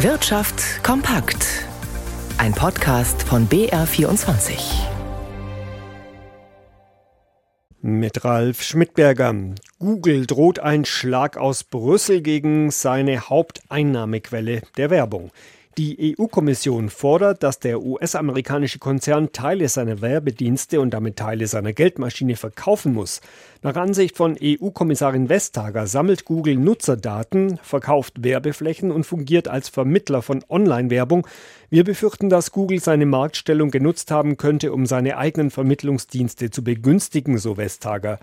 Wirtschaft kompakt. Ein Podcast von BR24. Mit Ralf Schmidberger. Google droht ein Schlag aus Brüssel gegen seine Haupteinnahmequelle der Werbung. Die EU-Kommission fordert, dass der US-amerikanische Konzern Teile seiner Werbedienste und damit Teile seiner Geldmaschine verkaufen muss. Nach Ansicht von EU-Kommissarin Vestager sammelt Google Nutzerdaten, verkauft Werbeflächen und fungiert als Vermittler von Online-Werbung. Wir befürchten, dass Google seine Marktstellung genutzt haben könnte, um seine eigenen Vermittlungsdienste zu begünstigen, so Vestager.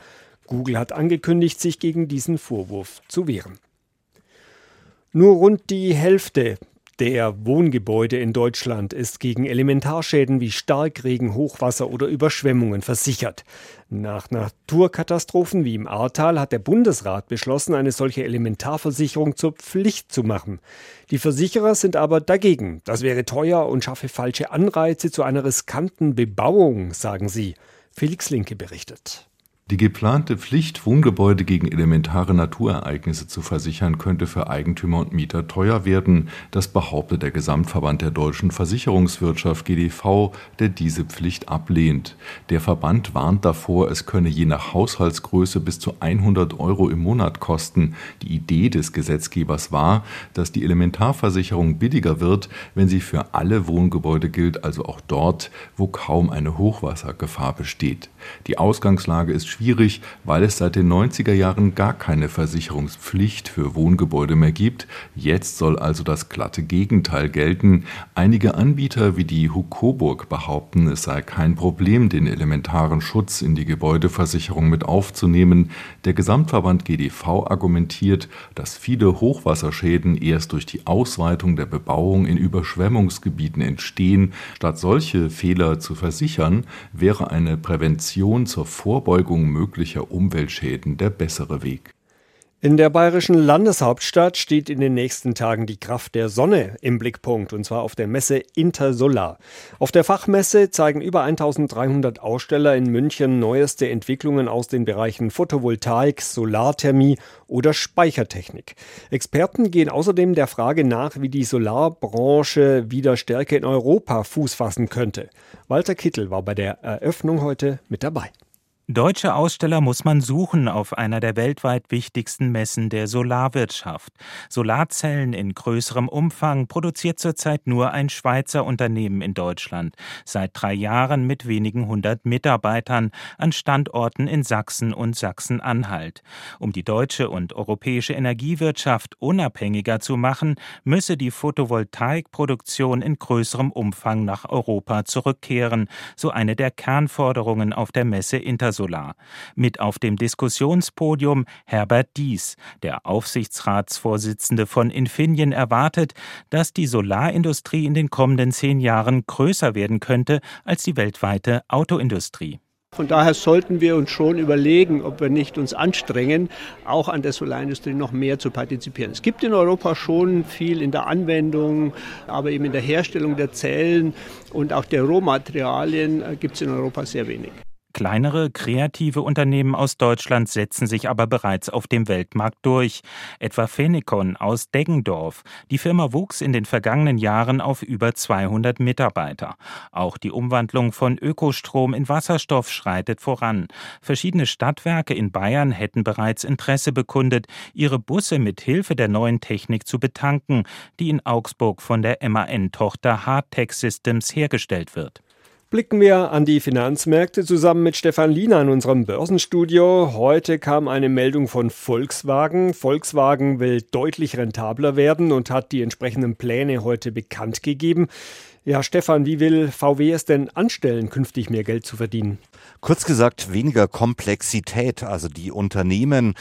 Google hat angekündigt, sich gegen diesen Vorwurf zu wehren. Nur rund die Hälfte der Wohngebäude in Deutschland ist gegen Elementarschäden wie Starkregen, Hochwasser oder Überschwemmungen versichert. Nach Naturkatastrophen wie im Ahrtal hat der Bundesrat beschlossen, eine solche Elementarversicherung zur Pflicht zu machen. Die Versicherer sind aber dagegen. Das wäre teuer und schaffe falsche Anreize zu einer riskanten Bebauung, sagen sie. Felix Linke berichtet. Die geplante Pflicht, Wohngebäude gegen elementare Naturereignisse zu versichern, könnte für Eigentümer und Mieter teuer werden. Das behauptet der Gesamtverband der deutschen Versicherungswirtschaft GDV, der diese Pflicht ablehnt. Der Verband warnt davor, es könne je nach Haushaltsgröße bis zu 100 Euro im Monat kosten. Die Idee des Gesetzgebers war, dass die Elementarversicherung billiger wird, wenn sie für alle Wohngebäude gilt, also auch dort, wo kaum eine Hochwassergefahr besteht. Die Ausgangslage ist schwierig, weil es seit den 90er Jahren gar keine Versicherungspflicht für Wohngebäude mehr gibt. Jetzt soll also das glatte Gegenteil gelten. Einige Anbieter wie die Hukoburg behaupten, es sei kein Problem, den elementaren Schutz in die Gebäudeversicherung mit aufzunehmen. Der Gesamtverband GDV argumentiert, dass viele Hochwasserschäden erst durch die Ausweitung der Bebauung in Überschwemmungsgebieten entstehen. Statt solche Fehler zu versichern, wäre eine Prävention zur Vorbeugung Vermeidung möglicher Umweltschäden der bessere Weg. In der bayerischen Landeshauptstadt steht in den nächsten Tagen die Kraft der Sonne im Blickpunkt, und zwar auf der Messe Intersolar. Auf der Fachmesse zeigen über 1300 Aussteller in München neueste Entwicklungen aus den Bereichen Photovoltaik, Solarthermie oder Speichertechnik. Experten gehen außerdem der Frage nach, wie die Solarbranche wieder stärker in Europa Fuß fassen könnte. Walter Kittel war bei der Eröffnung heute mit dabei. Deutsche Aussteller muss man suchen auf einer der weltweit wichtigsten Messen der Solarwirtschaft. Solarzellen in größerem Umfang produziert zurzeit nur ein Schweizer Unternehmen in Deutschland, seit drei Jahren mit wenigen hundert Mitarbeitern an Standorten in Sachsen und Sachsen-Anhalt. Um die deutsche und europäische Energiewirtschaft unabhängiger zu machen, müsse die Photovoltaikproduktion in größerem Umfang nach Europa zurückkehren, so eine der Kernforderungen auf der Messe Inter Solar. Mit auf dem Diskussionspodium Herbert Dies, der Aufsichtsratsvorsitzende von Infineon, erwartet, dass die Solarindustrie in den kommenden zehn Jahren größer werden könnte als die weltweite Autoindustrie. Von daher sollten wir uns schon überlegen, ob wir nicht uns anstrengen, auch an der Solarindustrie noch mehr zu partizipieren. Es gibt in Europa schon viel in der Anwendung, aber eben in der Herstellung der Zellen und auch der Rohmaterialien äh, gibt es in Europa sehr wenig. Kleinere, kreative Unternehmen aus Deutschland setzen sich aber bereits auf dem Weltmarkt durch. Etwa Phenicon aus Deggendorf. Die Firma wuchs in den vergangenen Jahren auf über 200 Mitarbeiter. Auch die Umwandlung von Ökostrom in Wasserstoff schreitet voran. Verschiedene Stadtwerke in Bayern hätten bereits Interesse bekundet, ihre Busse mit Hilfe der neuen Technik zu betanken, die in Augsburg von der MAN-Tochter Hardtech Systems hergestellt wird blicken wir an die Finanzmärkte zusammen mit Stefan Liener in unserem Börsenstudio. Heute kam eine Meldung von Volkswagen. Volkswagen will deutlich rentabler werden und hat die entsprechenden Pläne heute bekannt gegeben. Ja, Stefan, wie will VW es denn anstellen, künftig mehr Geld zu verdienen? Kurz gesagt, weniger Komplexität. Also die Unternehmen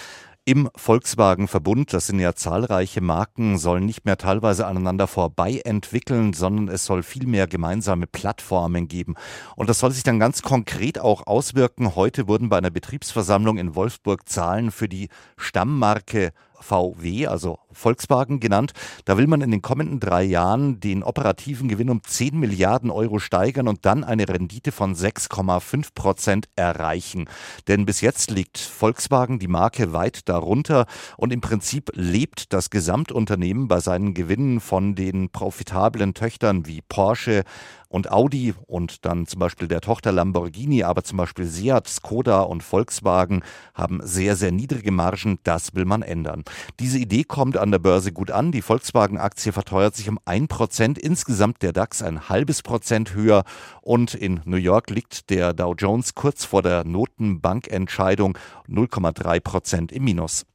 im Volkswagen-Verbund, das sind ja zahlreiche Marken, sollen nicht mehr teilweise aneinander vorbei entwickeln, sondern es soll viel mehr gemeinsame Plattformen geben. Und das soll sich dann ganz konkret auch auswirken. Heute wurden bei einer Betriebsversammlung in Wolfsburg Zahlen für die Stammmarke VW, also Volkswagen genannt. Da will man in den kommenden drei Jahren den operativen Gewinn um 10 Milliarden Euro steigern und dann eine Rendite von 6,5 Prozent erreichen. Denn bis jetzt liegt Volkswagen die Marke weit darunter und im Prinzip lebt das Gesamtunternehmen bei seinen Gewinnen von den profitablen Töchtern wie Porsche, und Audi und dann zum Beispiel der Tochter Lamborghini, aber zum Beispiel Seat, Skoda und Volkswagen haben sehr, sehr niedrige Margen. Das will man ändern. Diese Idee kommt an der Börse gut an. Die Volkswagen-Aktie verteuert sich um ein Prozent. Insgesamt der DAX ein halbes Prozent höher. Und in New York liegt der Dow Jones kurz vor der Notenbankentscheidung 0,3 Prozent im Minus.